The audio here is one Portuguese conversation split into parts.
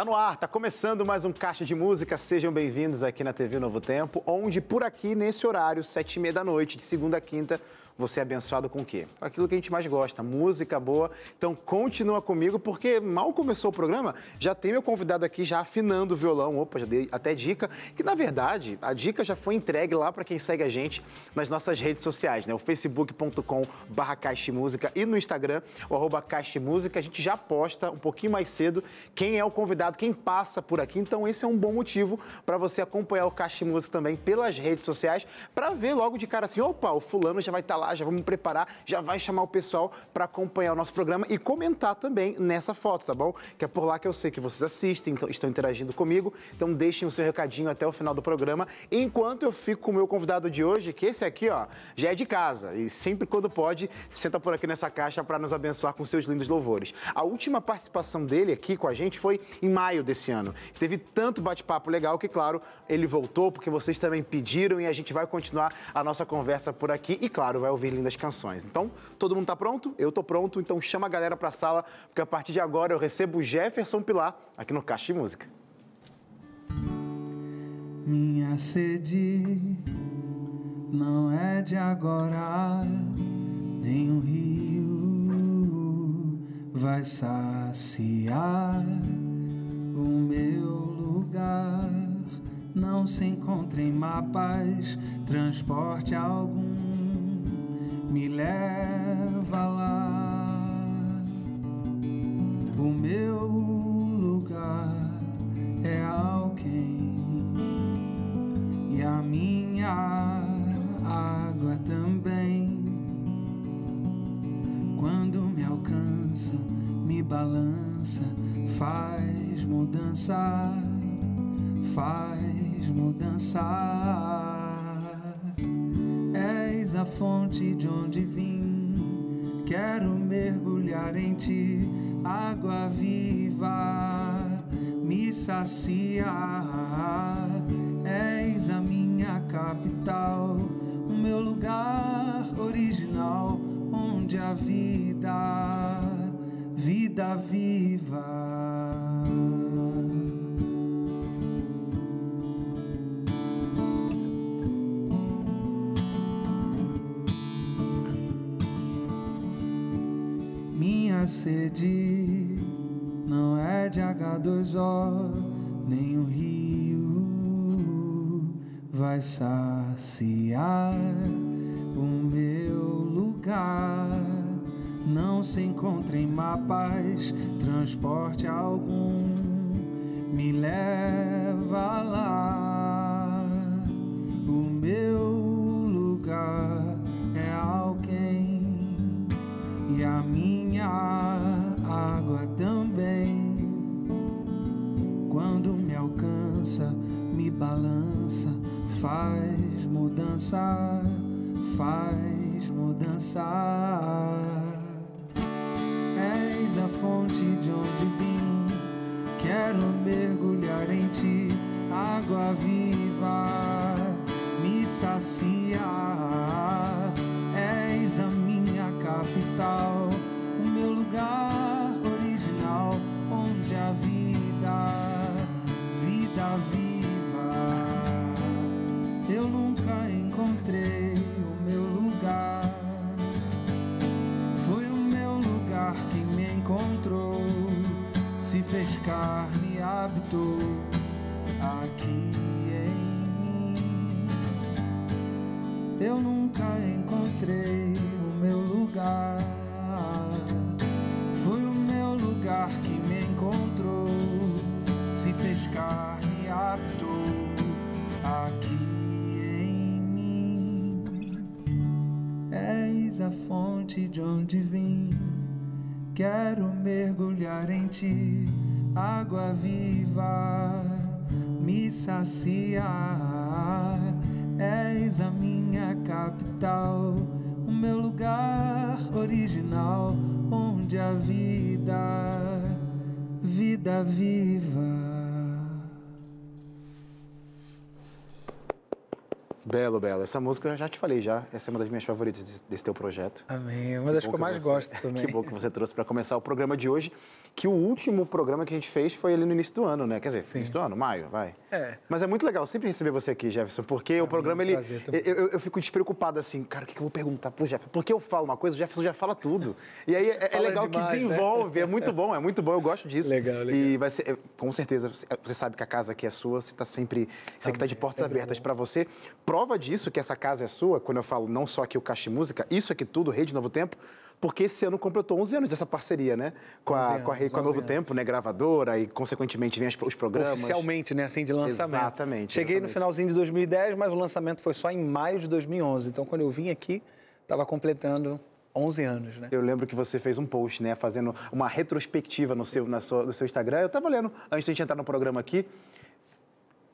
Tá no ar, tá começando mais um Caixa de Música. Sejam bem-vindos aqui na TV Novo Tempo, onde por aqui, nesse horário, sete e meia da noite, de segunda a quinta, você é abençoado com o quê? Aquilo que a gente mais gosta, música boa. Então continua comigo, porque mal começou o programa, já tem meu convidado aqui já afinando o violão. Opa, já dei até dica. Que na verdade, a dica já foi entregue lá para quem segue a gente nas nossas redes sociais, né? O facebook.com barra Música e no Instagram, o arroba Música. A gente já posta um pouquinho mais cedo quem é o convidado, quem passa por aqui. Então esse é um bom motivo para você acompanhar o Caixa Música também pelas redes sociais, para ver logo de cara assim, opa, o fulano já vai estar tá lá já vamos preparar, já vai chamar o pessoal para acompanhar o nosso programa e comentar também nessa foto, tá bom? Que é por lá que eu sei que vocês assistem, então, estão interagindo comigo. Então deixem o seu recadinho até o final do programa. Enquanto eu fico com o meu convidado de hoje, que esse aqui, ó, já é de casa e sempre quando pode, senta por aqui nessa caixa para nos abençoar com seus lindos louvores. A última participação dele aqui com a gente foi em maio desse ano. Teve tanto bate-papo legal que, claro, ele voltou porque vocês também pediram e a gente vai continuar a nossa conversa por aqui e, claro, vai ouvir lindas canções. Então, todo mundo está pronto? Eu estou pronto, então chama a galera para a sala, porque a partir de agora eu recebo o Jefferson Pilar aqui no Caixa de Música. Minha sede não é de agora, nem um rio vai saciar o meu lugar. Não se encontra em mapas, transporte algum me leva lá. O meu lugar é alguém e a minha água também. Quando me alcança, me balança, faz mudança, faz mudança és a fonte de onde vim. Quero mergulhar em ti, água viva, me saciar. És a minha capital, o meu lugar original, onde a vida, vida viva. Sede não é de H2O, nem o rio vai saciar o meu lugar. Não se encontra em mapas, transporte algum me leva lá. O meu lugar é alguém e a minha balança, faz mudança, faz mudança. És a fonte de onde vim, quero mergulhar em ti, água viva, me saciar. Carne habitou aqui em mim. Eu nunca encontrei o meu lugar lugar que me encontrou, se fez carne habitou aqui em mim. És a fonte de onde vim, quero mergulhar em ti, água viva, me saciar. És a minha capital o meu lugar original, onde a vida, vida viva. Belo, belo. Essa música eu já te falei já. Essa é uma das minhas favoritas desse, desse teu projeto. Amém. Uma das que, que eu mais você, gosto também. Que bom que você trouxe para começar o programa de hoje. Que o último programa que a gente fez foi ali no início do ano, né? Quer dizer, Sim. início do ano, maio, vai. É. Mas é muito legal sempre receber você aqui, Jefferson, porque Amém. o programa, ele. Eu, eu, eu, fico despreocupado assim, cara, o que, eu vou perguntar pro Jefferson? Porque eu falo uma coisa, o Jefferson já fala tudo. E aí é, é legal demais, que né? desenvolve, né? é muito bom, é muito bom, eu gosto disso. Legal, legal. E vai ser, com certeza, você sabe que a casa aqui é sua, você está sempre. Você que está de portas abertas para você. Prova disso que essa casa é sua, quando eu falo não só aqui o Caixa Música, isso aqui tudo, Rede Novo Tempo, porque esse ano completou 11 anos dessa parceria, né? Com a, anos, com a, com a Novo anos. Tempo, né? Gravadora e, consequentemente, vem os programas. Oficialmente, né? Assim, de lançamento. Exatamente. Cheguei exatamente. no finalzinho de 2010, mas o lançamento foi só em maio de 2011. Então, quando eu vim aqui, estava completando 11 anos, né? Eu lembro que você fez um post, né? Fazendo uma retrospectiva no seu, na sua, no seu Instagram. Eu estava lendo, antes de a gente entrar no programa aqui,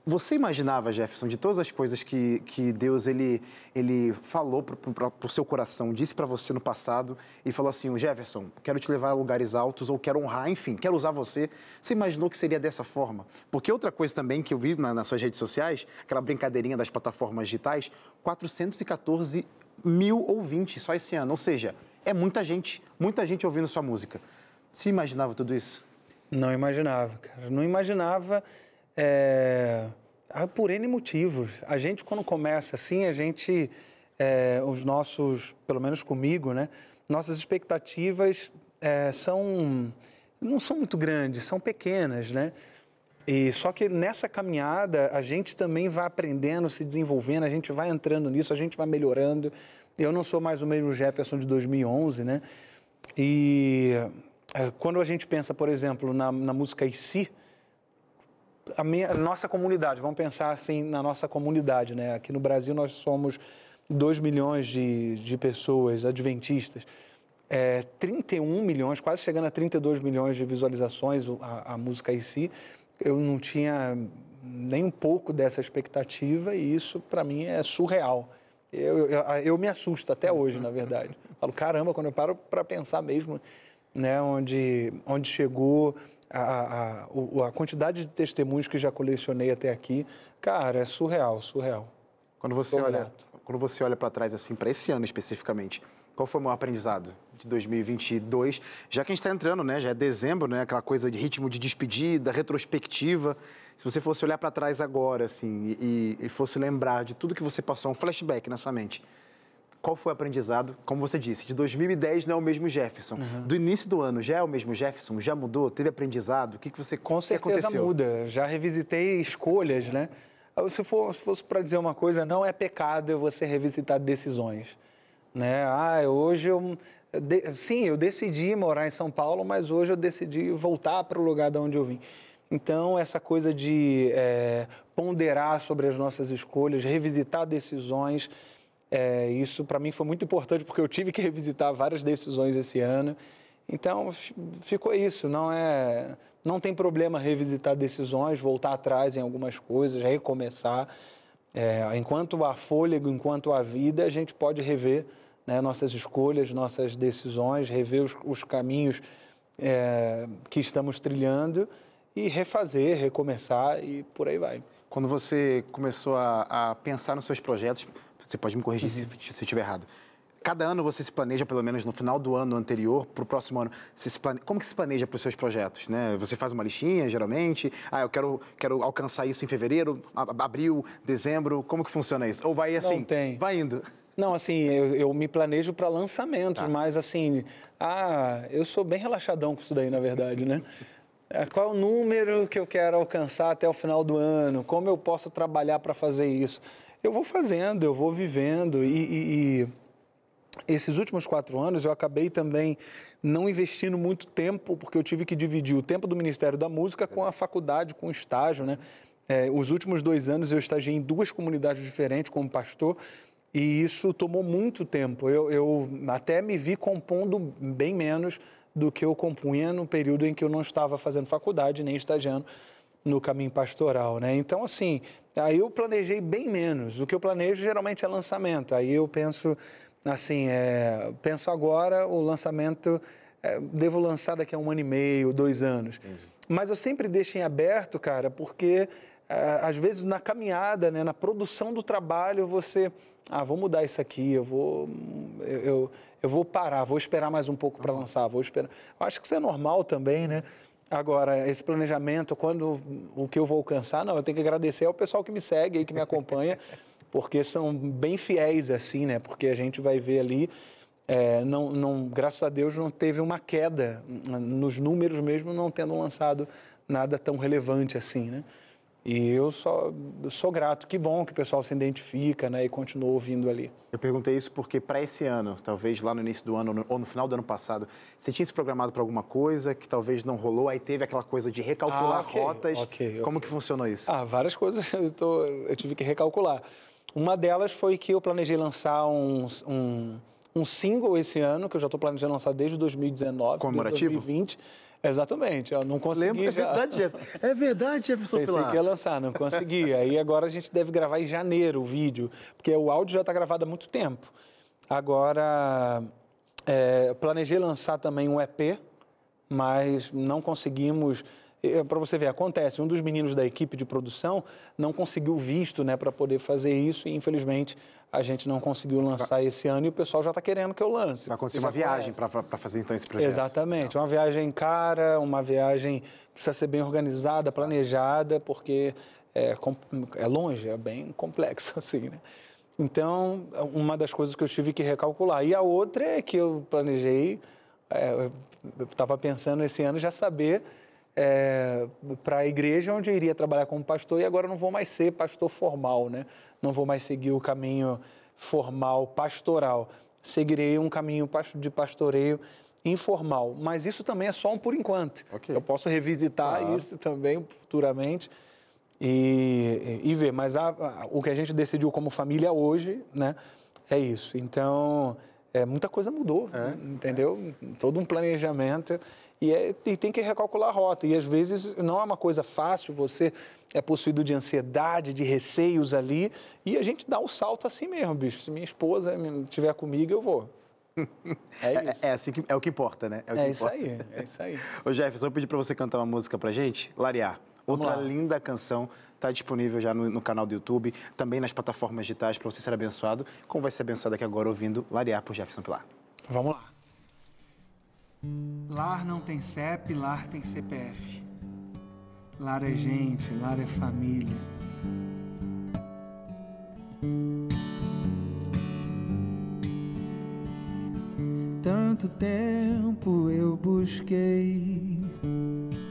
você imaginava, Jefferson, de todas as coisas que, que Deus ele, ele falou para o seu coração, disse para você no passado e falou assim: Jefferson, quero te levar a lugares altos ou quero honrar, enfim, quero usar você. Você imaginou que seria dessa forma? Porque outra coisa também que eu vi na, nas suas redes sociais, aquela brincadeirinha das plataformas digitais, 414 mil ouvintes só esse ano. Ou seja, é muita gente, muita gente ouvindo sua música. Você imaginava tudo isso? Não imaginava, cara. Não imaginava. É, por N motivos. A gente, quando começa assim, a gente, é, os nossos, pelo menos comigo, né? Nossas expectativas é, são, não são muito grandes, são pequenas, né? E só que nessa caminhada a gente também vai aprendendo, se desenvolvendo, a gente vai entrando nisso, a gente vai melhorando. Eu não sou mais o mesmo Jefferson de 2011, né? E é, quando a gente pensa, por exemplo, na, na música IC, a, minha, nossa comunidade, vamos pensar assim na nossa comunidade, né? Aqui no Brasil nós somos 2 milhões de, de pessoas adventistas. É, 31 milhões, quase chegando a 32 milhões de visualizações a, a música em si. Eu não tinha nem um pouco dessa expectativa e isso para mim é surreal. Eu, eu, eu, me assusto até hoje, na verdade. Falo, caramba, quando eu paro para pensar mesmo, né, onde, onde chegou, a, a, a quantidade de testemunhos que já colecionei até aqui, cara, é surreal, surreal. Quando você olha, quando você olha para trás assim, para esse ano especificamente, qual foi o maior aprendizado de 2022? Já que a gente está entrando, né? Já é dezembro, né? Aquela coisa de ritmo de despedida, retrospectiva. Se você fosse olhar para trás agora, assim, e, e, fosse lembrar de tudo que você passou, um flashback na sua mente, qual foi o aprendizado? Como você disse, de 2010 não é o mesmo Jefferson. Uhum. Do início do ano já é o mesmo Jefferson? Já mudou? Teve aprendizado? O que, que você Com certeza que muda. Já revisitei escolhas, né? Se, for, se fosse para dizer uma coisa, não é pecado você revisitar decisões. Né? Ah, hoje eu. De, sim, eu decidi morar em São Paulo, mas hoje eu decidi voltar para o lugar de onde eu vim. Então, essa coisa de é, ponderar sobre as nossas escolhas, revisitar decisões, é, isso para mim foi muito importante porque eu tive que revisitar várias decisões esse ano. Então ficou isso. Não é, não tem problema revisitar decisões, voltar atrás em algumas coisas, recomeçar. É, enquanto há fôlego, enquanto há vida, a gente pode rever né, nossas escolhas, nossas decisões, rever os, os caminhos é, que estamos trilhando e refazer, recomeçar e por aí vai. Quando você começou a, a pensar nos seus projetos, você pode me corrigir uhum. se, se eu estiver errado. Cada ano você se planeja, pelo menos no final do ano anterior, para o próximo ano. Se plane... Como que se planeja para os seus projetos? Né? Você faz uma listinha, geralmente? Ah, eu quero, quero alcançar isso em fevereiro, abril, dezembro. Como que funciona isso? Ou vai assim? Não tem. Vai indo. Não, assim, eu, eu me planejo para lançamentos, tá. mas assim, ah, eu sou bem relaxadão com isso daí, na verdade, né? É, qual é o número que eu quero alcançar até o final do ano? Como eu posso trabalhar para fazer isso? Eu vou fazendo, eu vou vivendo e, e, e esses últimos quatro anos eu acabei também não investindo muito tempo, porque eu tive que dividir o tempo do Ministério da Música com a faculdade, com o estágio, né? É, os últimos dois anos eu estagiei em duas comunidades diferentes como pastor e isso tomou muito tempo. Eu, eu até me vi compondo bem menos do que eu compunha no período em que eu não estava fazendo faculdade nem estagiando no caminho pastoral, né? Então, assim, aí eu planejei bem menos. O que eu planejo geralmente é lançamento. Aí eu penso, assim, é, penso agora o lançamento, é, devo lançar daqui a um ano e meio, dois anos. Entendi. Mas eu sempre deixo em aberto, cara, porque ah, às vezes na caminhada, né, na produção do trabalho, você, ah, vou mudar isso aqui, eu vou, eu, eu, vou parar, vou esperar mais um pouco para lançar, vou esperar. Eu acho que isso é normal também, né? Agora, esse planejamento, quando o que eu vou alcançar, não, eu tenho que agradecer ao pessoal que me segue aí, que me acompanha, porque são bem fiéis assim, né? Porque a gente vai ver ali, é, não, não, graças a Deus não teve uma queda nos números mesmo, não tendo lançado nada tão relevante assim, né? E eu só sou grato, que bom que o pessoal se identifica né, e continua ouvindo ali. Eu perguntei isso porque para esse ano, talvez lá no início do ano ou no final do ano passado, você tinha se programado para alguma coisa que talvez não rolou, aí teve aquela coisa de recalcular ah, okay, rotas. Okay, Como okay. que funcionou isso? Ah, várias coisas eu, tô, eu, tive que recalcular. Uma delas foi que eu planejei lançar um, um, um single esse ano, que eu já estou planejando lançar desde 2019. Comemorativo? 2020 Exatamente, eu não consegui. Lembra, é verdade, Jeff. É verdade, Jefferson Pensei Pilar. que ia lançar, não consegui. Aí agora a gente deve gravar em janeiro o vídeo, porque o áudio já está gravado há muito tempo. Agora, é, planejei lançar também um EP, mas não conseguimos. Para você ver, acontece, um dos meninos da equipe de produção não conseguiu visto né, para poder fazer isso e, infelizmente, a gente não conseguiu lançar esse ano e o pessoal já está querendo que eu lance. Vai acontecer uma viagem para fazer então esse projeto. Exatamente, uma viagem cara, uma viagem que precisa ser bem organizada, planejada, porque é, é longe, é bem complexo assim, né? Então, uma das coisas que eu tive que recalcular. E a outra é que eu planejei, é, eu estava pensando esse ano já saber é, para a igreja onde eu iria trabalhar como pastor e agora não vou mais ser pastor formal, né? Não vou mais seguir o caminho formal pastoral. Seguirei um caminho de pastoreio informal, mas isso também é só um por enquanto. Okay. Eu posso revisitar isso também futuramente e, e ver, mas a, a, o que a gente decidiu como família hoje, né, é isso. Então, é, muita coisa mudou, é, entendeu? Todo um planejamento e, é, e, tem que recalcular a rota. E às vezes não é uma coisa fácil, você é possuído de ansiedade, de receios ali, e a gente dá o um salto assim mesmo, bicho. Se minha esposa estiver comigo, eu vou. É, é isso. É, é, assim que, é o que importa, né? É, é isso importa. aí, é isso aí. Ô Jefferson, eu pedi para você cantar uma música pra gente, Lariar. Outra linda canção, está disponível já no, no, canal do YouTube, também nas plataformas digitais para você ser abençoado, como vai ser abençoado aqui agora ouvindo Lariar por Jefferson Pilar. Vamos lá. Lar não tem CEP, lar tem CPF. Lar é gente, lar é família. Tanto tempo eu busquei,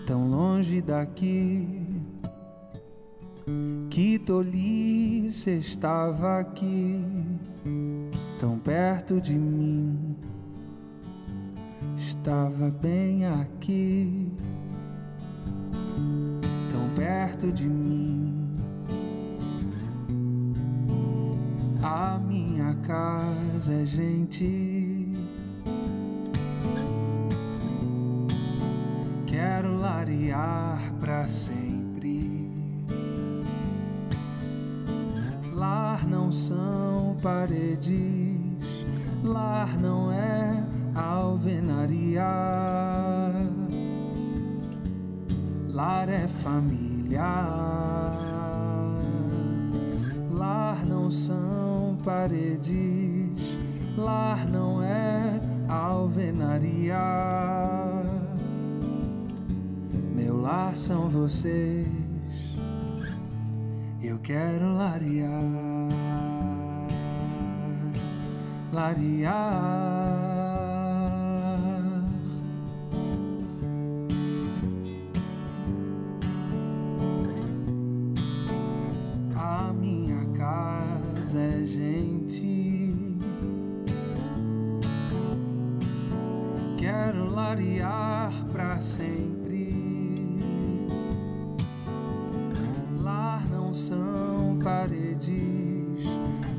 tão longe daqui, que tolice estava aqui, tão perto de mim estava bem aqui, tão perto de mim. A minha casa é gente. Quero larear para sempre. Lar não são paredes, lar não é alvenaria. Lar é família. Lar não são paredes. Lar não é alvenaria. Meu lar são vocês. Eu quero larear. Larear. Clarear para sempre. Lar não são paredes,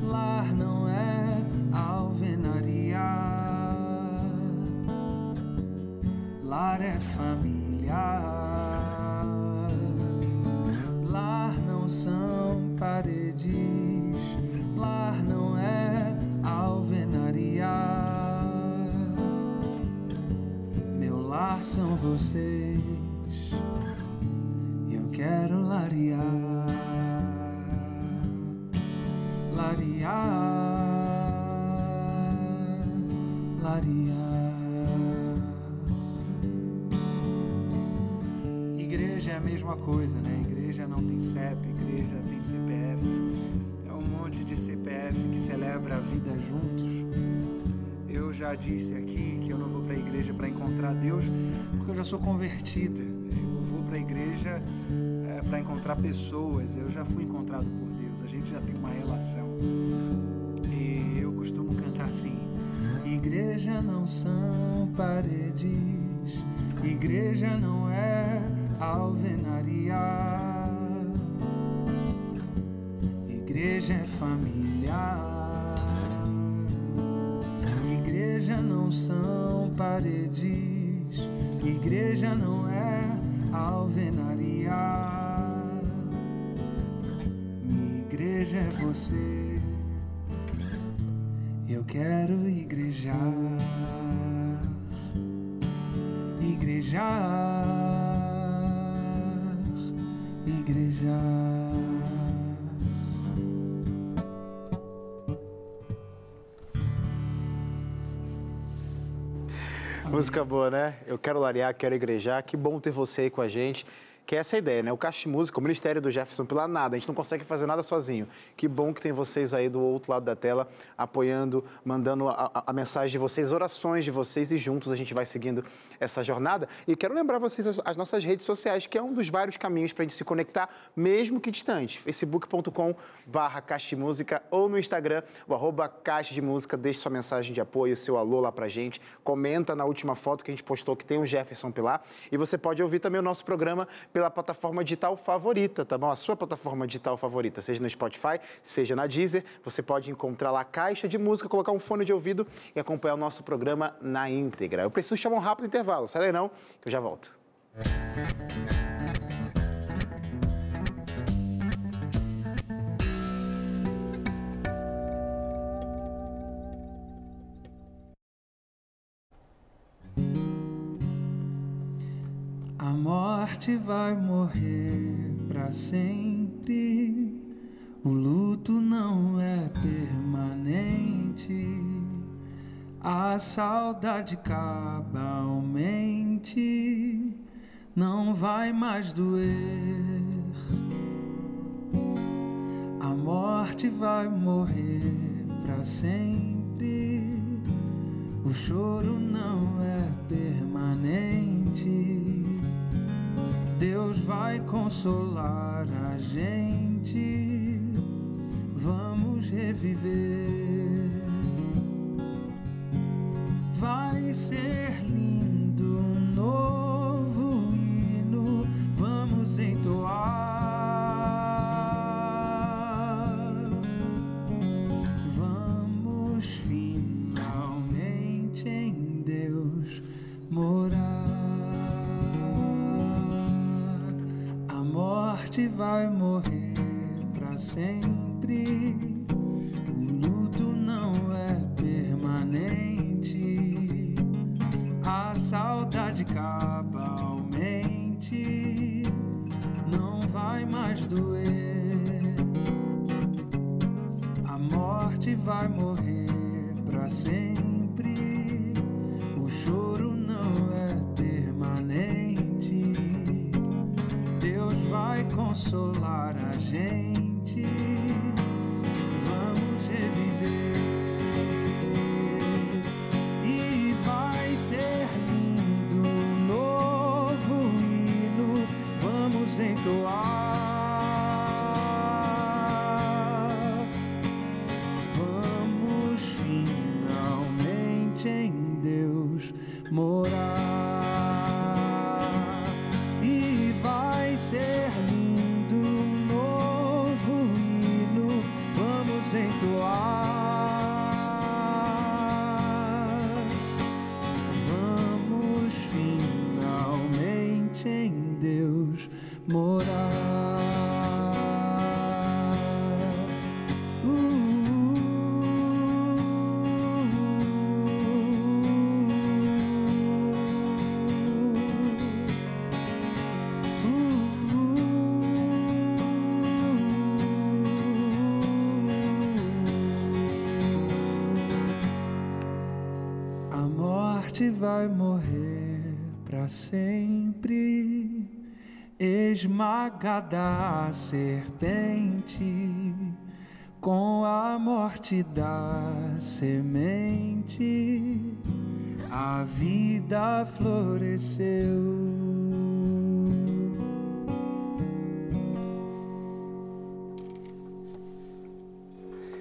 lar não é alvenaria. Lar é família. Lar não são paredes, são vocês. Eu quero larear, larear, larear. Igreja é a mesma coisa, né? Igreja não tem CEP, igreja tem CPF. É um monte de CPF que celebra a vida juntos eu já disse aqui que eu não vou para a igreja para encontrar Deus, porque eu já sou convertida. Eu vou para a igreja é, para encontrar pessoas. Eu já fui encontrado por Deus. A gente já tem uma relação. E eu costumo cantar assim: Igreja não são paredes, igreja não é alvenaria. Igreja é família. Igreja não são paredes, igreja não é alvenaria. Minha igreja é você. Eu quero igrejar, igrejar, igrejar. Música boa, né? Eu quero larear, quero igrejar. Que bom ter você aí com a gente. Que é essa ideia, né? O Caixa Música, o Ministério do Jefferson Pilar, nada. A gente não consegue fazer nada sozinho. Que bom que tem vocês aí do outro lado da tela, apoiando, mandando a, a, mensagem de vocês, orações de vocês e juntos a gente vai seguindo essa jornada. E quero lembrar vocês as, as nossas redes sociais, que é um dos vários caminhos para a gente se conectar, mesmo que distante. facebook.com barra Música ou no Instagram, o arroba Caixa de Música. Deixe sua mensagem de apoio, seu alô lá pra gente. Comenta na última foto que a gente postou que tem o Jefferson Pilar. E você pode ouvir também o nosso programa pela plataforma digital favorita, tá bom? A sua plataforma digital favorita, seja no Spotify, seja na Deezer, você pode encontrar lá a caixa de música, colocar um fone de ouvido e acompanhar o nosso programa na íntegra. Eu preciso chamar um rápido intervalo, sai daí não, que eu já volto. Morte vai morrer para sempre. O luto não é permanente. A saudade cabalmente não vai mais doer. A morte vai morrer para sempre. O choro não é permanente. Deus vai consolar a gente. Vamos reviver. Vai ser lindo vai morrer para sempre, esmagada a serpente com a morte da semente, a vida floresceu.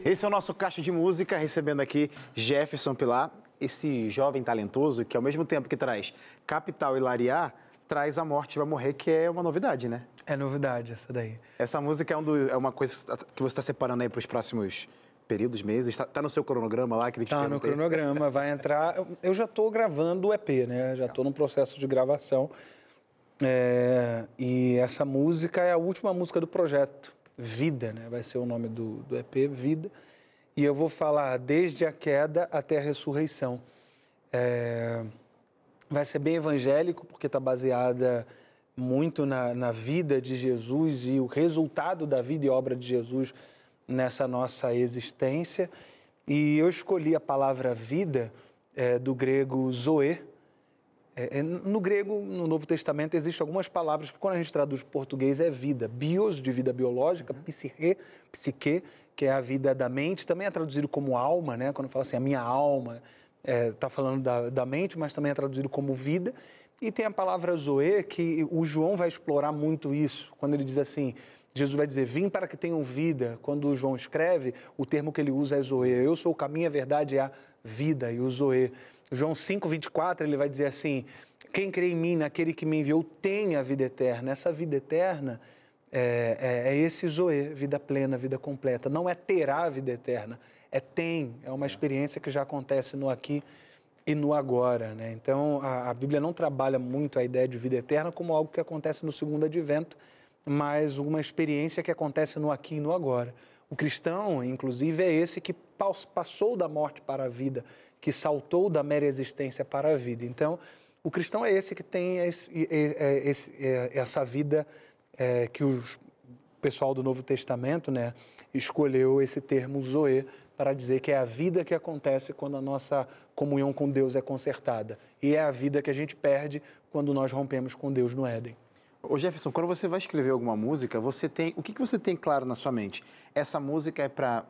Esse é o nosso caixa de música, recebendo aqui Jefferson Pilar, esse jovem talentoso que, ao mesmo tempo que traz Capital e Lariar, traz A Morte Vai Morrer, que é uma novidade, né? É novidade essa daí. Essa música é, um do, é uma coisa que você está separando aí para os próximos períodos, meses? Está tá no seu cronograma lá? Que tá no cronograma, vai entrar... Eu já estou gravando o EP, né? Já estou no processo de gravação. É, e essa música é a última música do projeto. Vida, né? Vai ser o nome do, do EP, Vida. E eu vou falar desde a queda até a ressurreição. É, vai ser bem evangélico, porque está baseada muito na, na vida de Jesus e o resultado da vida e obra de Jesus nessa nossa existência. E eu escolhi a palavra vida é, do grego zoe, é, é, no grego, no Novo Testamento, existem algumas palavras que, quando a gente traduz para português, é vida. Bios, de vida biológica, psique, psique, que é a vida da mente, também é traduzido como alma, né? Quando fala assim, a minha alma, está é, tá falando da, da mente, mas também é traduzido como vida. E tem a palavra zoe, que o João vai explorar muito isso, quando ele diz assim, Jesus vai dizer, vim para que tenham vida. Quando o João escreve, o termo que ele usa é zoe. Eu sou o caminho, a verdade e a vida, e o zoe. João 5,24, ele vai dizer assim: Quem crê em mim, naquele que me enviou, tem a vida eterna. Essa vida eterna é, é, é esse Zoe, vida plena, vida completa. Não é terá a vida eterna, é tem. É uma experiência que já acontece no aqui e no agora. Né? Então, a, a Bíblia não trabalha muito a ideia de vida eterna como algo que acontece no segundo advento, mas uma experiência que acontece no aqui e no agora. O cristão, inclusive, é esse que passou da morte para a vida que saltou da mera existência para a vida. Então, o cristão é esse que tem esse, esse, essa vida é, que o pessoal do Novo Testamento né, escolheu esse termo Zoe para dizer que é a vida que acontece quando a nossa comunhão com Deus é consertada. E é a vida que a gente perde quando nós rompemos com Deus no Éden. Ô Jefferson, quando você vai escrever alguma música, você tem o que, que você tem claro na sua mente? Essa música é para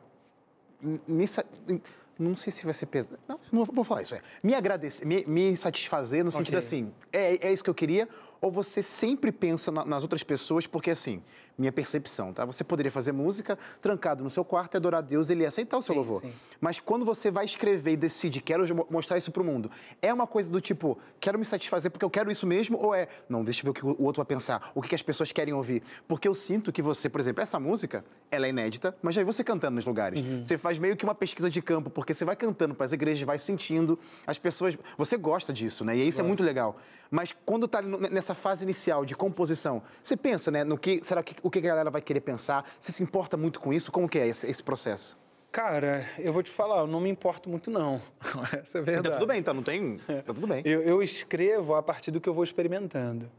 não sei se vai ser pesado. Não, não vou falar isso. É. Me agradecer, me, me satisfazer no okay. sentido assim, é, é isso que eu queria, ou você sempre pensa na, nas outras pessoas, porque assim, minha percepção, tá? Você poderia fazer música trancado no seu quarto e adorar a Deus, ele ia aceitar o seu sim, louvor. Sim. Mas quando você vai escrever e decide, quero mostrar isso para o mundo, é uma coisa do tipo, quero me satisfazer porque eu quero isso mesmo, ou é, não, deixa eu ver o que o outro vai pensar, o que as pessoas querem ouvir. Porque eu sinto que você, por exemplo, essa música, ela é inédita, mas já vi você cantando nos lugares. Uhum. Você faz meio que uma pesquisa de campo, porque você vai cantando para as igrejas, vai sentindo, as pessoas, você gosta disso, né? E isso é muito legal. Mas quando está nessa fase inicial de composição, você pensa, né, no que será que o que a galera vai querer pensar? Você se importa muito com isso? Como que é esse, esse processo? Cara, eu vou te falar, eu não me importo muito não. Essa é verdade. Tá tudo bem, então não tem, tá tudo bem. Eu, eu escrevo a partir do que eu vou experimentando.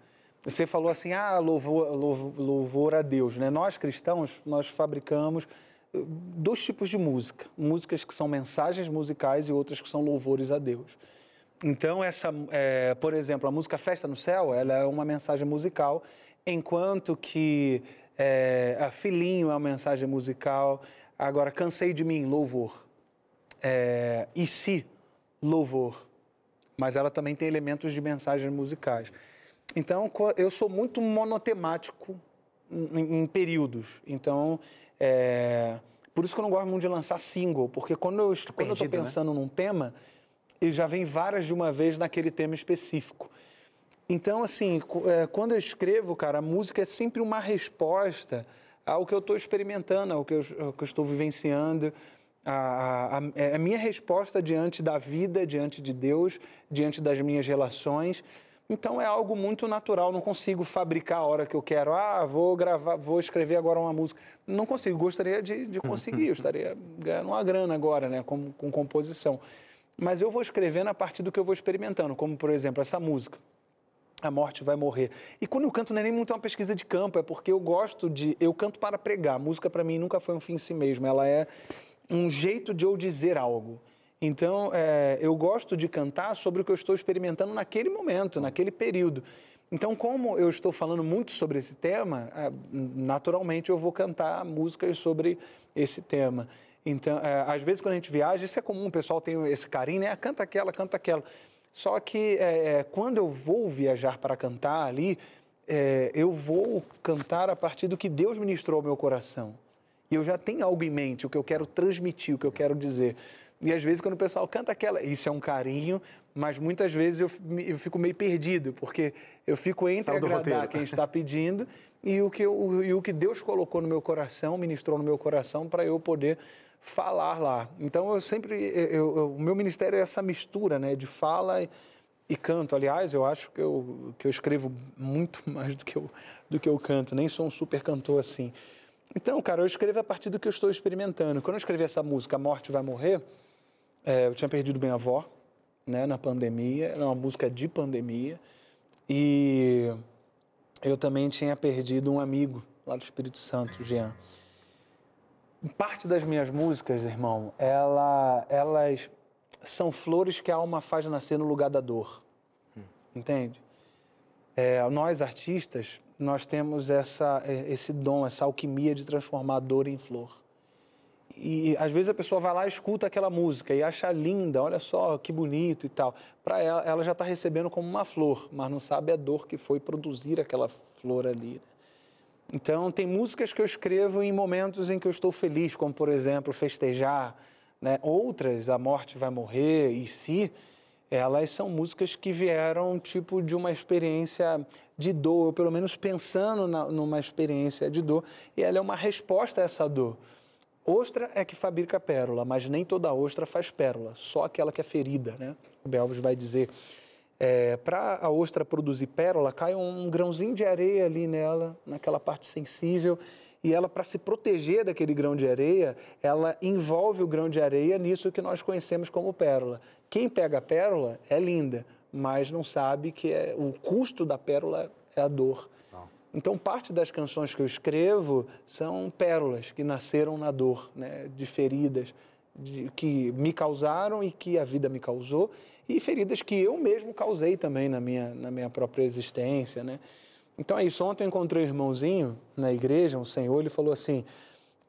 Você falou assim, ah, louvor, louvor, louvor a Deus, né? Nós cristãos, nós fabricamos eh, dois tipos de música. Músicas que são mensagens musicais e outras que são louvores a Deus. Então, essa, é, por exemplo, a música Festa no Céu, ela é uma mensagem musical, enquanto que é, a Filhinho é uma mensagem musical. Agora, Cansei de Mim, louvor. É, e Si, louvor. Mas ela também tem elementos de mensagens musicais. Então, eu sou muito monotemático em, em períodos. Então, é, por isso que eu não gosto muito de lançar single, porque quando eu estou né? pensando né? num tema ele já vem várias de uma vez naquele tema específico. Então, assim, é, quando eu escrevo, cara, a música é sempre uma resposta ao que eu estou experimentando, ao que eu, ao que eu estou vivenciando. A, a, a, é a, minha resposta diante da vida, diante de Deus, diante das minhas relações. Então é algo muito natural, não consigo fabricar a hora que eu quero. Ah, vou gravar, vou escrever agora uma música. Não consigo, gostaria de, de conseguir, eu estaria ganhando uma grana agora, né, com, com composição. Mas eu vou escrevendo a partir do que eu vou experimentando, como por exemplo essa música. A morte vai morrer. E quando eu canto não é nem muito uma pesquisa de campo, é porque eu gosto de. Eu canto para pregar. A música para mim nunca foi um fim em si mesmo. Ela é um jeito de eu dizer algo. Então, é, eu gosto de cantar sobre o que eu estou experimentando naquele momento, naquele período. Então, como eu estou falando muito sobre esse tema, é, naturalmente eu vou cantar músicas sobre esse tema. Então, é, às vezes quando a gente viaja, isso é comum, o pessoal tem esse carinho, né? Ah, canta aquela, canta aquela. Só que é, é quando eu vou viajar para cantar ali, é, eu vou cantar a partir do que Deus ministrou ao meu coração. E eu já tenho algo em mente, o que eu quero transmitir, o que eu quero dizer. E às vezes, quando o pessoal canta aquela, isso é um carinho, mas muitas vezes eu, eu fico meio perdido, porque eu fico entre agradar roteiro. quem está pedindo e o, que eu, e o que Deus colocou no meu coração, ministrou no meu coração, para eu poder falar lá. Então, eu sempre. Eu, eu, o meu ministério é essa mistura né, de fala e, e canto. Aliás, eu acho que eu, que eu escrevo muito mais do que, eu, do que eu canto, nem sou um super cantor assim. Então, cara, eu escrevo a partir do que eu estou experimentando. Quando eu escrevi essa música, A Morte Vai Morrer, é, eu tinha perdido minha avó né, na pandemia, era uma música de pandemia, e eu também tinha perdido um amigo lá do Espírito Santo, Jean. Parte das minhas músicas, irmão, ela, elas são flores que a alma faz nascer no lugar da dor. Hum. Entende? É, nós, artistas, nós temos essa, é, esse dom, essa alquimia de transformar a dor em flor. E às vezes a pessoa vai lá escuta aquela música e acha linda, olha só que bonito e tal. Para ela, ela já está recebendo como uma flor, mas não sabe a dor que foi produzir aquela flor ali. Né? Então, tem músicas que eu escrevo em momentos em que eu estou feliz, como por exemplo, festejar. Né? Outras, A Morte Vai Morrer e Si, elas são músicas que vieram tipo de uma experiência de dor, ou pelo menos pensando na, numa experiência de dor, e ela é uma resposta a essa dor. Ostra é que fabrica pérola, mas nem toda ostra faz pérola, só aquela que é ferida, né? O Belvis vai dizer. É, Para a ostra produzir pérola, cai um grãozinho de areia ali nela, naquela parte sensível, e ela, para se proteger daquele grão de areia, ela envolve o grão de areia nisso que nós conhecemos como pérola. Quem pega a pérola é linda, mas não sabe que é, o custo da pérola é a dor. Então, parte das canções que eu escrevo são pérolas que nasceram na dor, né, de feridas de, que me causaram e que a vida me causou, e feridas que eu mesmo causei também na minha, na minha própria existência. Né? Então é isso. Ontem eu encontrei um irmãozinho na igreja, um senhor, ele falou assim: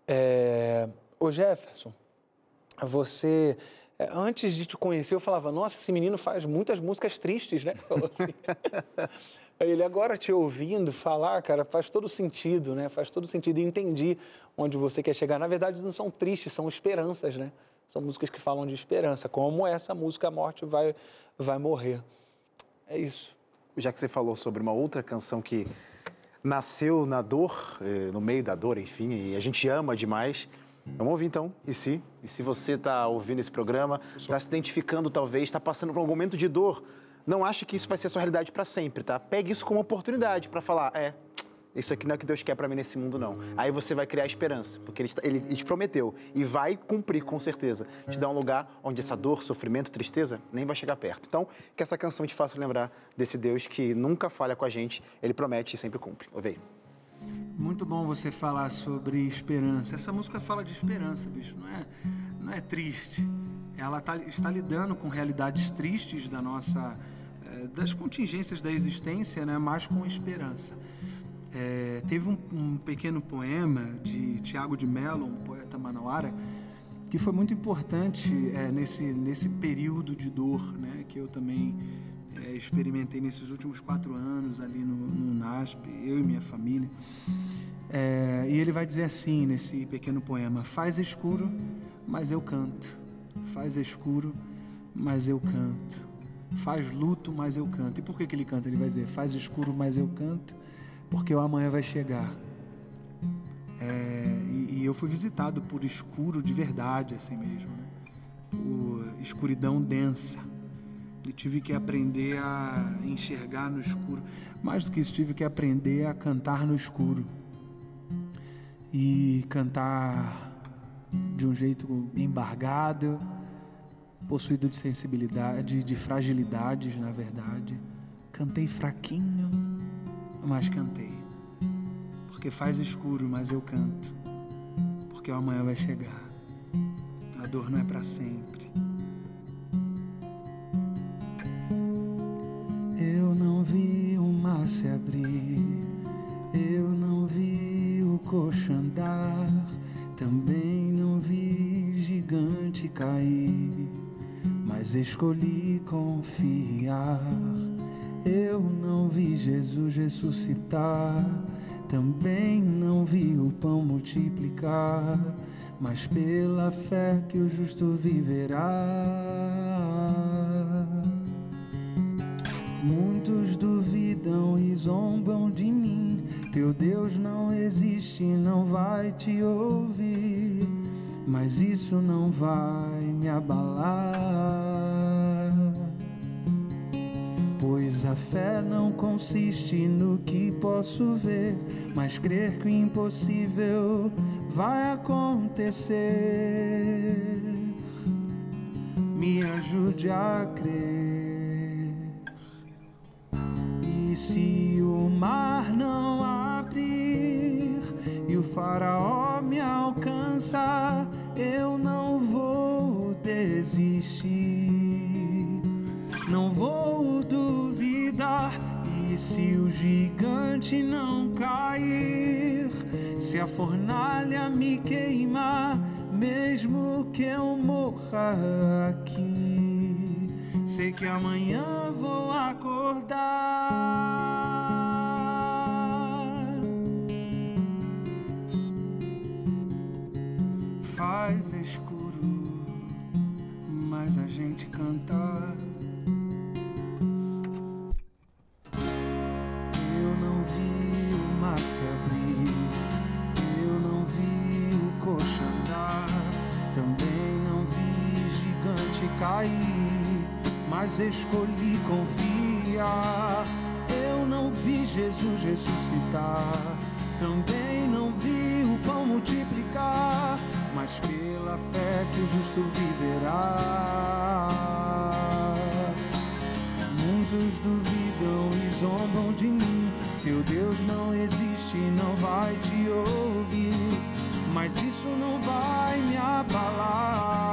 é, Ô Jefferson, você. É, antes de te conhecer, eu falava, nossa, esse menino faz muitas músicas tristes, né? Falou assim. Ele agora te ouvindo falar, cara, faz todo sentido, né? Faz todo sentido. E entendi onde você quer chegar. Na verdade, não são tristes, são esperanças, né? São músicas que falam de esperança, como essa música A Morte Vai, vai Morrer. É isso. Já que você falou sobre uma outra canção que nasceu na dor, eh, no meio da dor, enfim, e a gente ama demais. Vamos ouvir então, e se? E se você está ouvindo esse programa, está se identificando talvez, está passando por um momento de dor, não ache que isso vai ser a sua realidade para sempre, tá? Pegue isso como oportunidade para falar, é, isso aqui não é o que Deus quer para mim nesse mundo, não. Aí você vai criar esperança, porque ele, ele, ele, te prometeu e vai cumprir com certeza. Te dar um lugar onde essa dor, sofrimento, tristeza nem vai chegar perto. Então, que essa canção te faça lembrar desse Deus que nunca falha com a gente, ele promete e sempre cumpre. Ouve aí. Muito bom você falar sobre esperança. Essa música fala de esperança, bicho, não é, não é triste. Ela tá, está lidando com realidades tristes da nossa é, das contingências da existência, né, mas com esperança. É, teve um, um, pequeno poema de Tiago de Mello, um poeta manauara, que foi muito importante é, nesse, nesse período de dor né, que eu também é, experimentei nesses últimos quatro anos ali no, no NASP, eu e minha família. E ele vai dizer assim nesse pequeno poema: Faz escuro, mas eu canto. Faz escuro, mas eu canto. Faz luto, mas eu canto. E por que, que ele canta? Ele vai dizer: Faz escuro, mas eu canto, porque o amanhã vai chegar. É, e, e, eu fui visitado por escuro de verdade, assim mesmo, né? por escuridão densa. E tive que aprender a enxergar no escuro. Mais do que isso, tive que aprender a cantar no escuro. E cantar de um jeito embargado possuído de sensibilidade, de fragilidades, na verdade. Cantei fraquinho, mas cantei. Porque faz escuro, mas eu canto. Porque o amanhã vai chegar. A dor não é para sempre. Eu não vi o mar se abrir, eu não vi o coxo andar, também não vi gigante cair mas escolhi confiar. Eu não vi Jesus ressuscitar, também não vi o pão multiplicar, mas pela fé que o justo viverá. Muitos duvidam e zombam de mim. Teu Deus não existe, não vai te ouvir. Mas isso não vai me abalar. Pois a fé não consiste no que posso ver, mas crer que o impossível vai acontecer. Me ajude a crer. E se o mar não abrir e o faraó me alcançar, eu não vou desistir. Não vou se o gigante não cair, se a fornalha me queimar, mesmo que eu morra aqui, sei que amanhã vou acordar. Faz escuro, mas a gente cantar. Mas escolhi confiar. Eu não vi Jesus ressuscitar, também não vi o pão multiplicar, mas pela fé que o justo viverá. Muitos duvidam e zombam de mim. Teu Deus não existe, não vai te ouvir. Mas isso não vai me abalar.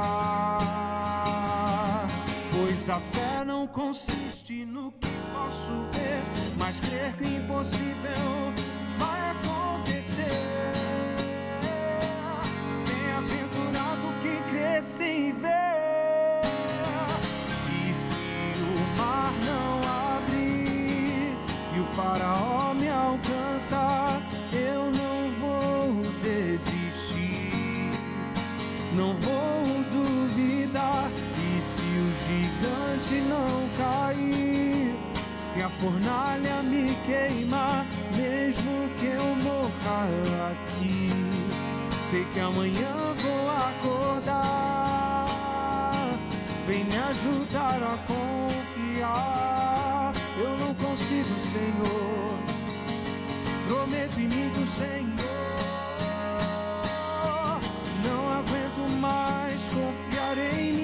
A fé não consiste no que posso ver, mas crer que impossível vai acontecer. Bem-aventurado quem crê sem ver. A fornalha me queimar, mesmo que eu morra aqui, sei que amanhã vou acordar. Vem me ajudar a confiar. Eu não consigo, Senhor. Prometo minto, Senhor. Não aguento mais confiar em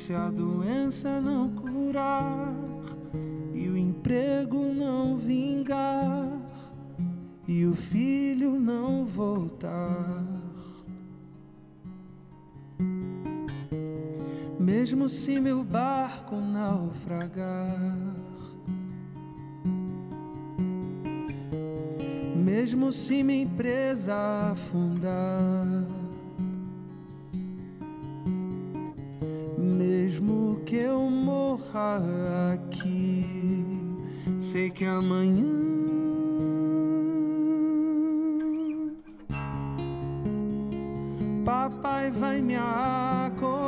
se a doença não curar e o emprego não vingar e o filho não voltar. Mesmo se meu barco naufragar, mesmo se minha empresa afundar, mesmo que eu morra aqui, sei que amanhã papai vai me acordar.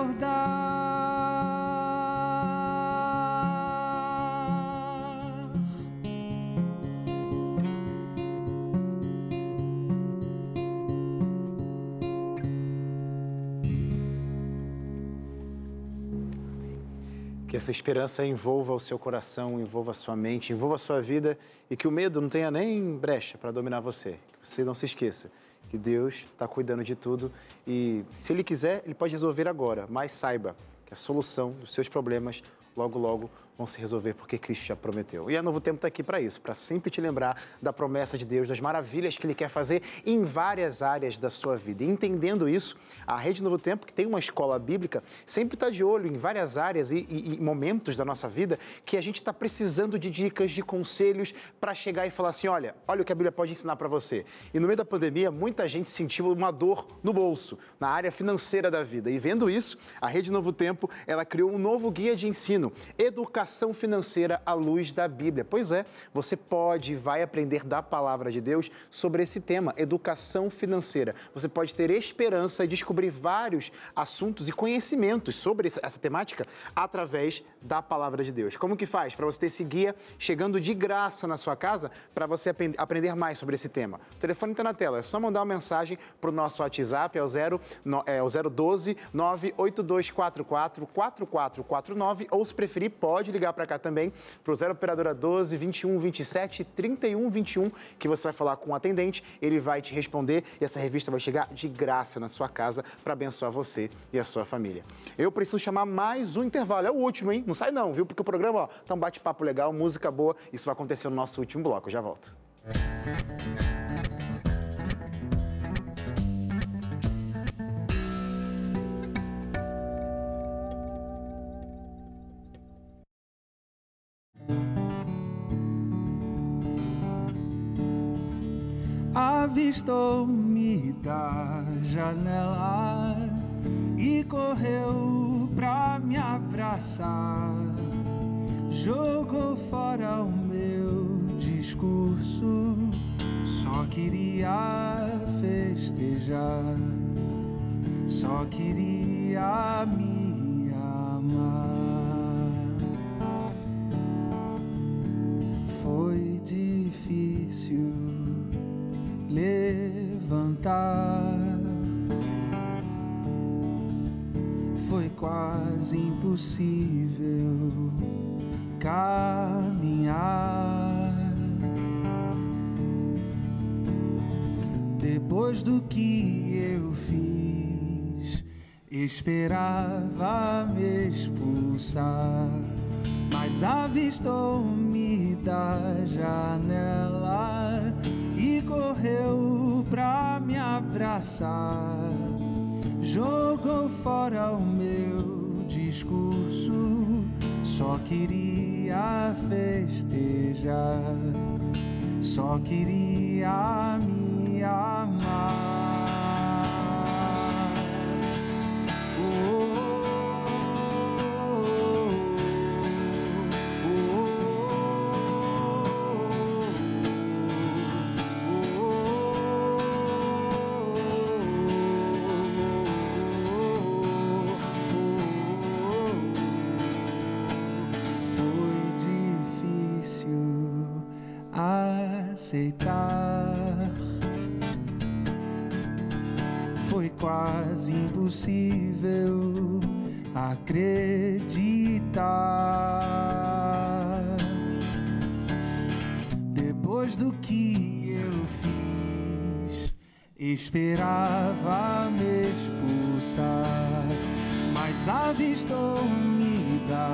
Essa esperança envolva o seu coração, envolva a sua mente, envolva a sua vida e que o medo não tenha nem brecha para dominar você. Que você não se esqueça que Deus está cuidando de tudo e, se Ele quiser, Ele pode resolver agora, mas saiba que a solução dos seus problemas logo, logo vão se resolver porque Cristo já prometeu. E a Novo Tempo está aqui para isso, para sempre te lembrar da promessa de Deus, das maravilhas que Ele quer fazer em várias áreas da sua vida. E entendendo isso, a Rede Novo Tempo, que tem uma escola bíblica, sempre está de olho em várias áreas e, e, e momentos da nossa vida que a gente está precisando de dicas, de conselhos para chegar e falar assim: olha, olha o que a Bíblia pode ensinar para você. E no meio da pandemia, muita gente sentiu uma dor no bolso, na área financeira da vida. E vendo isso, a Rede Novo Tempo, ela criou um novo guia de ensino, Educação Financeira à Luz da Bíblia. Pois é, você pode e vai aprender da palavra de Deus sobre esse tema, educação financeira. Você pode ter esperança e descobrir vários assuntos e conhecimentos sobre essa temática através da palavra de Deus. Como que faz para você ter esse guia chegando de graça na sua casa para você aprender mais sobre esse tema? O telefone está na tela, é só mandar uma mensagem para o nosso WhatsApp, é o, 0, é o 012 98244 4449 ou se preferir pode ligar para cá também para o 0 operadora 12 21 27 31 21 que você vai falar com o atendente, ele vai te responder e essa revista vai chegar de graça na sua casa para abençoar você e a sua família. Eu preciso chamar mais um intervalo, é o último, hein? Não sai não, viu? Porque o programa, ó, tá um bate-papo legal, música boa, isso vai acontecer no nosso último bloco, eu já volto. Avistou-me da janela e correu pra me abraçar. Jogou fora o meu discurso, só queria festejar, só queria me amar. Foi difícil levantar. Foi quase impossível caminhar. Depois do que eu fiz, esperava me expulsar, mas avistou-me da janela e correu pra me abraçar. Jogou fora o meu discurso, só queria festejar, só queria me amar. Esperava me expulsar, mas avistou-me da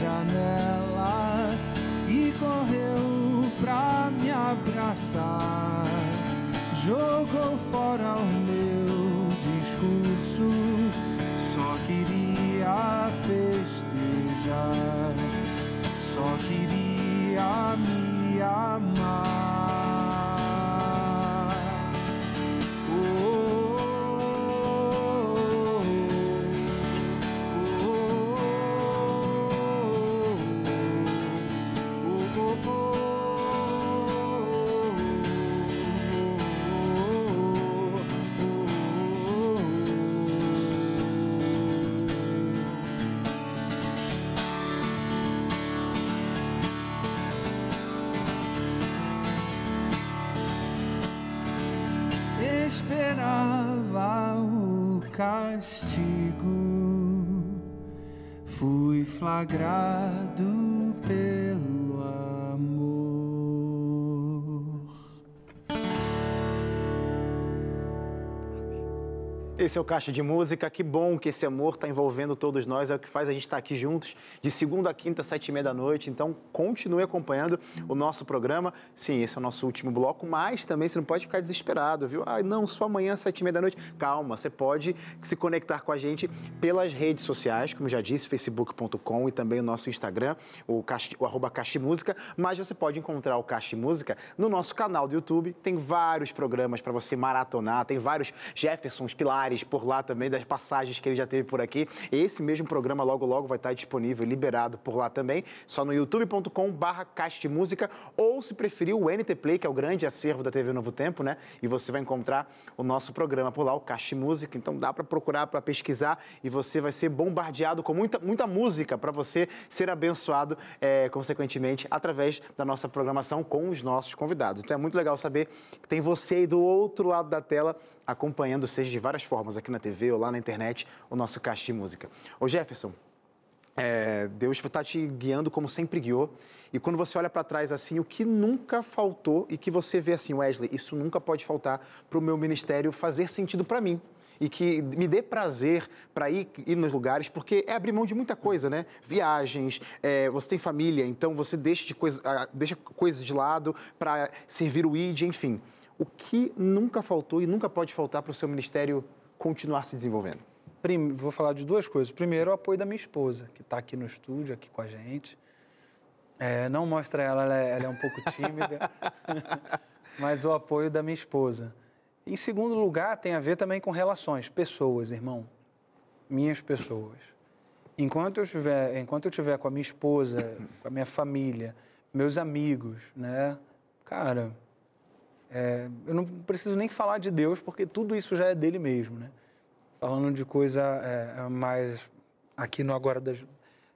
janela e correu pra me abraçar. Jogou fora o meu flagrado amor. esse é Caixa de Música. Que bom que esse amor está envolvendo todos nós. É o que faz a gente estar tá aqui juntos de segunda a quinta, sete e meia da noite. Então, continue acompanhando o nosso programa. Sim, esse é o nosso último bloco, mas também você não pode ficar desesperado, viu? Ah, não, só amanhã, sete e meia da noite. Calma, você pode se conectar com a gente pelas redes sociais, como já disse, facebook.com e também o nosso Instagram, o, Caixa, o arroba Caixa Música. Mas você pode encontrar o Caixa de Música no nosso canal do YouTube. Tem vários programas para você maratonar, tem vários Jeffersons Pilares por lá também, das passagens que ele já teve por aqui. Esse mesmo programa logo, logo vai estar disponível, liberado por lá também, só no youtube.com barra de música, ou se preferir o NT Play, que é o grande acervo da TV Novo Tempo, né? E você vai encontrar o nosso programa por lá, o Caixa Música. Então dá para procurar, para pesquisar e você vai ser bombardeado com muita, muita música para você ser abençoado, é, consequentemente, através da nossa programação com os nossos convidados. Então é muito legal saber que tem você aí do outro lado da tela acompanhando, seja de várias formas, aqui na TV ou lá na internet, o nosso caixa de música. Ô Jefferson, é, Deus está te guiando como sempre guiou. E quando você olha para trás assim, o que nunca faltou e que você vê assim, Wesley, isso nunca pode faltar para o meu ministério fazer sentido para mim e que me dê prazer para ir, ir nos lugares, porque é abrir mão de muita coisa, né? Viagens, é, você tem família, então você deixa, de coisa, ah, deixa coisas de lado para servir o ID, enfim o que nunca faltou e nunca pode faltar para o seu ministério continuar se desenvolvendo? vou falar de duas coisas. Primeiro, o apoio da minha esposa, que está aqui no estúdio, aqui com a gente. É, não mostra ela, ela é, ela é um pouco tímida, mas o apoio da minha esposa. Em segundo lugar, tem a ver também com relações, pessoas, irmão. Minhas pessoas. Enquanto eu estiver, enquanto eu estiver com a minha esposa, com a minha família, meus amigos, né? Cara, é, eu não preciso nem falar de Deus, porque tudo isso já é dele mesmo, né? Falando de coisa é, mais aqui no agora das.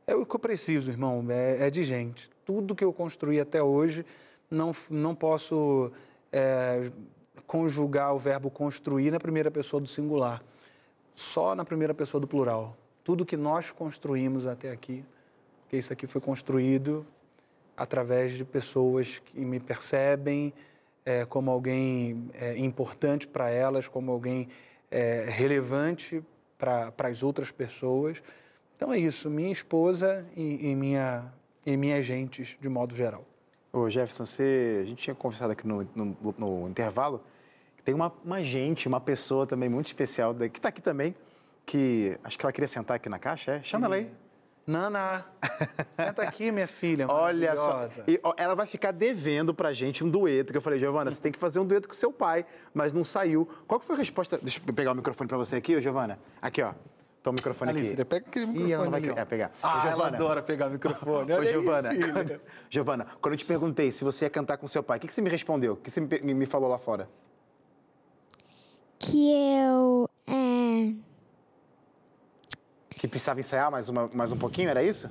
É o que eu preciso, irmão, é, é de gente. Tudo que eu construí até hoje, não, não posso é, conjugar o verbo construir na primeira pessoa do singular, só na primeira pessoa do plural. Tudo que nós construímos até aqui, porque isso aqui foi construído através de pessoas que me percebem, é, como alguém é, importante para elas, como alguém é, relevante para as outras pessoas. Então é isso, minha esposa e, e, minha, e minhas gentes, de modo geral. Ô Jefferson, você, a gente tinha conversado aqui no, no, no intervalo, tem uma, uma gente, uma pessoa também muito especial, que está aqui também, que acho que ela queria sentar aqui na caixa, é? Chama ela aí. Nana, senta aqui, minha filha. Olha só. E, ó, ela vai ficar devendo pra gente um dueto, que eu falei, Giovana, você tem que fazer um dueto com seu pai, mas não saiu. Qual que foi a resposta? Deixa eu pegar o microfone pra você aqui, ô, Giovana. Aqui, ó. Toma o microfone ali, aqui. Filha, pega aquele microfone. Ih, ela não vai ali, é, pegar. Ah, Giovana, ela adora pegar o microfone. Ô, Giovana, quando, Giovana, quando eu te perguntei se você ia cantar com seu pai, o que, que você me respondeu? O que você me, me falou lá fora? Que eu. É... Que precisava ensaiar mais, uma, mais um pouquinho, era isso?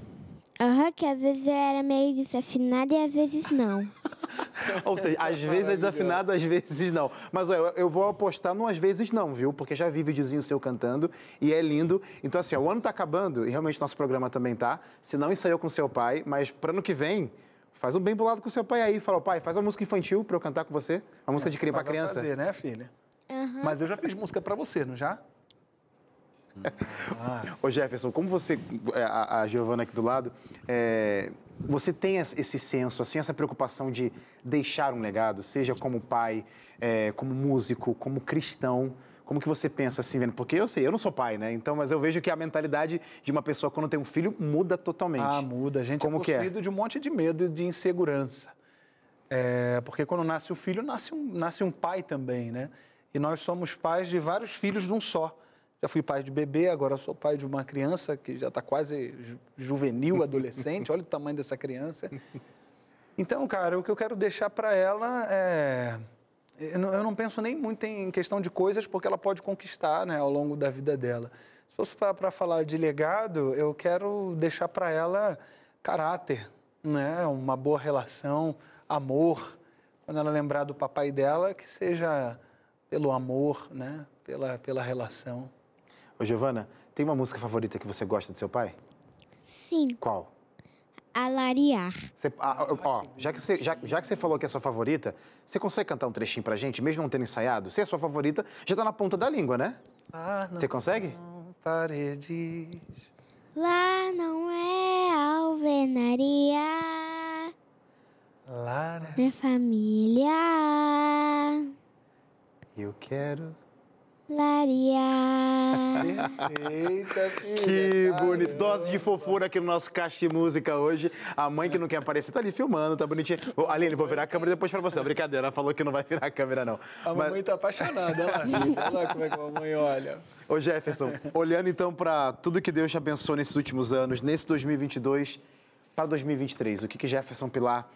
Aham, uhum, que às vezes eu era meio desafinada e às vezes não. Ou seja, às vezes é desafinado, às vezes não. Mas ó, eu vou apostar no às vezes não, viu? Porque já vi videozinho seu cantando e é lindo. Então, assim, ó, o ano tá acabando e realmente nosso programa também tá. Se não ensaiou com seu pai, mas para ano que vem, faz um bem bolado com seu pai aí. Fala, pai, faz uma música infantil para eu cantar com você. Uma música é, de criança para criança. fazer, né, filha? Uhum. Mas eu já fiz música para você, não já? Ah. Ô Jefferson, como você, é, a, a Giovana aqui do lado, é, você tem esse senso, assim, essa preocupação de deixar um legado, seja como pai, é, como músico, como cristão, como que você pensa assim, vendo? Porque eu sei, eu não sou pai, né? Então, mas eu vejo que a mentalidade de uma pessoa quando tem um filho muda totalmente. Ah, muda. A gente como é possuído é? de um monte de medo e de insegurança. É, porque quando nasce o filho, nasce um, nasce um pai também, né? E nós somos pais de vários filhos de um só. Já fui pai de bebê, agora sou pai de uma criança que já está quase juvenil, adolescente. Olha o tamanho dessa criança. Então, cara, o que eu quero deixar para ela é. Eu não penso nem muito em questão de coisas, porque ela pode conquistar né, ao longo da vida dela. Se fosse para falar de legado, eu quero deixar para ela caráter, né, uma boa relação, amor. Quando ela lembrar do papai dela, que seja pelo amor, né, pela, pela relação. Ô, Giovana, tem uma música favorita que você gosta do seu pai? Sim. Qual? Alariar. Você, ah, ó, já que, você, já, já, que você falou que é sua favorita, você consegue cantar um trechinho pra gente, mesmo não tendo ensaiado? Se é sua favorita, já tá na ponta da língua, né? Lá não Você consegue? Paredes. Lá não é alvenaria, Lá minha família. Eu quero. Laria. Eita, filha. Que caramba. bonito. Dose de fofura aqui no nosso caixa de música hoje. A mãe que não quer aparecer tá ali filmando, tá bonitinha. Ô, Aline, vou virar a câmera depois pra você. Brincadeira, ela falou que não vai virar a câmera, não. A Mas- mamãe tá apaixonada, olha lá. Olha lá como é que a mamãe olha. Ô Jefferson, olhando então para tudo que Deus te abençoou nesses últimos anos, nesse 2022 para 2023, o que que Jefferson Pilar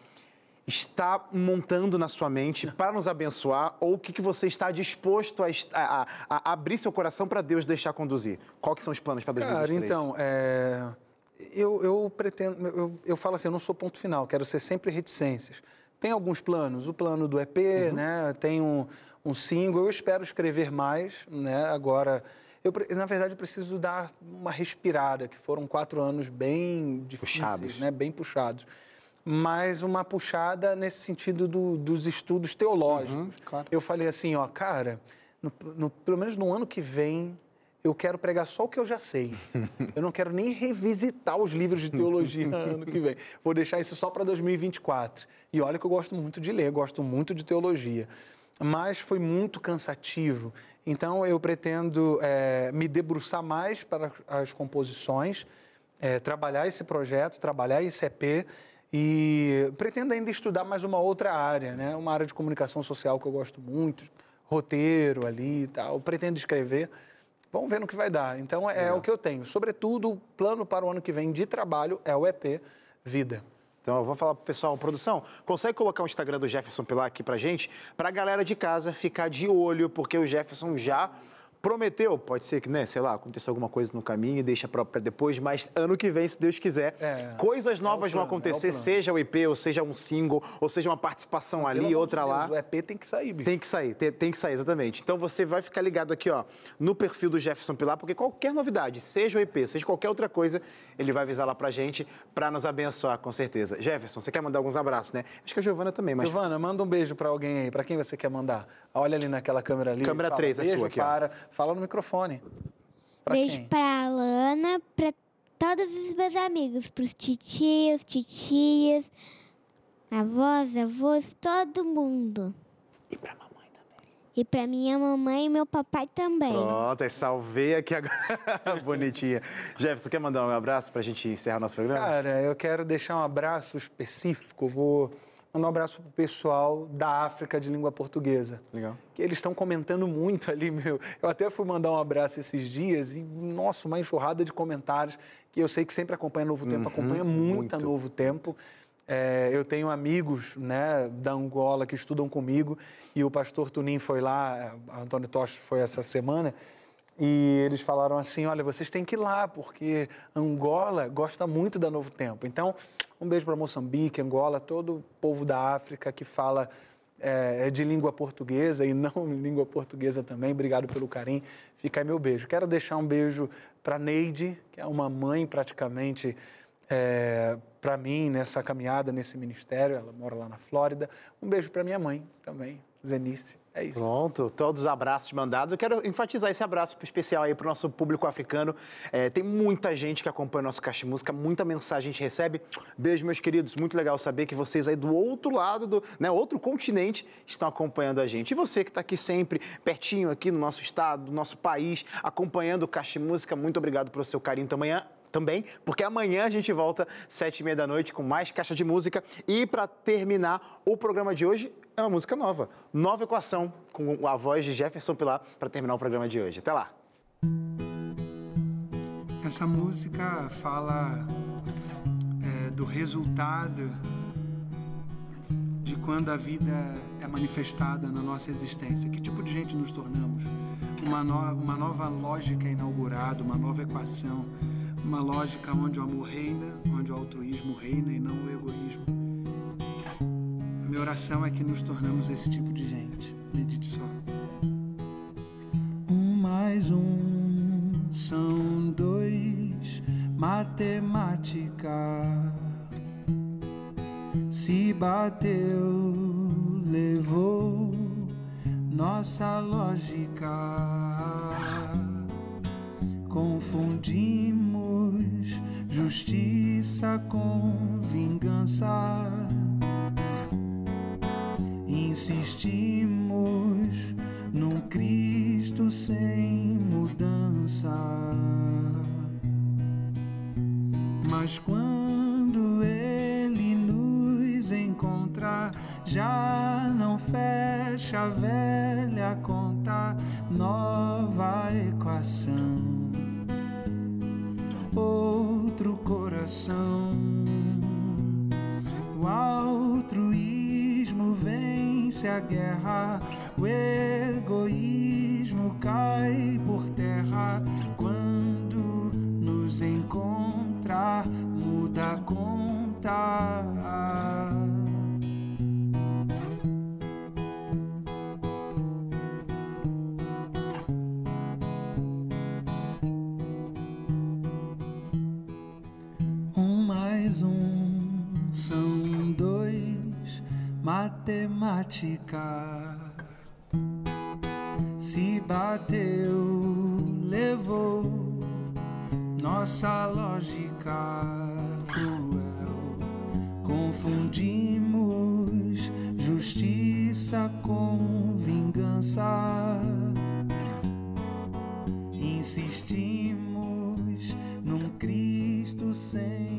está montando na sua mente para nos abençoar ou o que que você está disposto a, a- a- abrir seu coração para Deus deixar conduzir? Quais são os planos para 2023? Cara, então, é, eu, eu pretendo, eu, eu falo assim, eu não sou ponto final, quero ser sempre reticências. Tem alguns planos, o plano do EP, né? Tem um, um single, eu espero escrever mais, né? Agora, eu, na verdade, eu preciso dar uma respirada, que foram quatro anos bem difíceis, Puxados. né? Bem puxados. Mas uma puxada nesse sentido do- dos estudos teológicos. Uhum, claro. Eu falei assim, ó, cara, no- no- pelo menos no ano que vem, eu quero pregar só o que eu já sei. Eu não quero nem revisitar os livros de teologia ano que vem. Vou deixar isso só para 2024. E olha que eu gosto muito de ler, gosto muito de teologia. Mas foi muito cansativo. Então eu pretendo eh, me debruçar mais para as composições, eh, trabalhar esse projeto, trabalhar esse EP e pretendo ainda estudar mais uma outra área, né? Uma área de comunicação social que eu gosto muito, roteiro ali e tal. Pretendo escrever. Vamos ver no que vai dar. Então é, o que eu tenho. Sobretudo, o plano para o ano que vem de trabalho é o EP Vida. Então, eu vou falar pro pessoal, produção, consegue colocar o Instagram do Jefferson Pilar aqui pra gente? Pra galera de casa ficar de olho, porque o Jefferson já prometeu, pode ser que, né, sei lá, aconteça alguma coisa no caminho e deixa pra depois, mas ano que vem, se Deus quiser, É, coisas é o novas vão plano, é o acontecer, plano. seja o EP, ou seja um single, ou seja uma participação ali, de outra Deus, lá. O EP tem que sair, bicho. Tem que sair, tem, tem que sair, exatamente. Então você vai ficar ligado aqui, ó, no perfil do Jefferson Pilar, porque qualquer novidade, seja o EP, seja qualquer outra coisa, ele vai avisar lá pra gente, pra nos abençoar, com certeza. Jefferson, você quer mandar alguns abraços, né? Acho que a Giovana também, mas. Giovana, manda um beijo para alguém aí. Para quem você quer mandar? Olha ali naquela câmera ali. Câmera fala, três, é beijo sua aqui, ó. Fala no microfone. Pra Beijo quem? pra Alana, pra todos os meus amigos, pros titios, titias, avós, avós, todo mundo. E pra mamãe também. E pra minha mamãe e meu papai também. Pronto, aí salvei aqui agora. Bonitinha. Jefferson, quer mandar um abraço pra gente encerrar nosso programa? Cara, eu quero deixar um abraço específico. Vou mandar um abraço pro pessoal da África de língua portuguesa. Legal. Que eles estão comentando muito ali, meu. Eu até fui mandar um abraço esses dias e, nossa, uma enxurrada de comentários que eu sei que sempre acompanha Novo Tempo, acompanha muita muito. Novo Tempo. É, eu tenho amigos né, da Angola que estudam comigo e o pastor Tunim foi lá, a Antônio Tocha foi essa semana, e eles falaram assim: olha, vocês têm que ir lá, porque Angola gosta muito da Novo Tempo. Então, um beijo para Moçambique, Angola, todo o povo da África que fala é, de língua portuguesa e não língua portuguesa também. Obrigado pelo carinho. Fica aí meu beijo. Quero deixar um beijo para Neide, que é uma mãe praticamente é, para mim nessa caminhada, nesse ministério. Ela mora lá na Flórida. Um beijo para minha mãe também, Zenice. É isso. Pronto, todos os abraços mandados. Eu quero enfatizar esse abraço especial aí para o nosso público africano. É, tem muita gente que acompanha o nosso Caixa Música, muita mensagem a gente recebe. Beijo, meus queridos. Muito legal saber que vocês aí do outro lado, do né, outro continente, estão acompanhando a gente. E você que está aqui sempre, pertinho aqui no nosso estado, no nosso país, acompanhando o Caixa Música, muito obrigado pelo seu carinho também também, porque amanhã a gente volta sete e meia da noite com mais caixa de música. E para terminar o programa de hoje é uma música nova, nova equação com a voz de Jefferson Pilar para terminar o programa de hoje. Até lá. Essa música fala é, do resultado de quando a vida é manifestada na nossa existência. Que tipo de gente nos tornamos? Uma, no- uma nova lógica inaugurada, uma nova equação, uma lógica onde o amor reina, onde o altruísmo reina e não o egoísmo. A minha oração é que nos tornamos esse tipo de gente. Medite só. Um mais um são dois, matemática. Se bateu, levou nossa lógica. confundimos justiça com vingança. Insistimos num Cristo sem mudança. Mas quando Ele nos encontrar, já não fecha a velha conta, nova equação. Coração, o altruísmo vence a guerra, o egoísmo cai por terra quando nos encontrar, muda a conta. matemática se bateu, levou nossa lógica cruel. Confundimos justiça com vingança. Insistimos num Cristo sem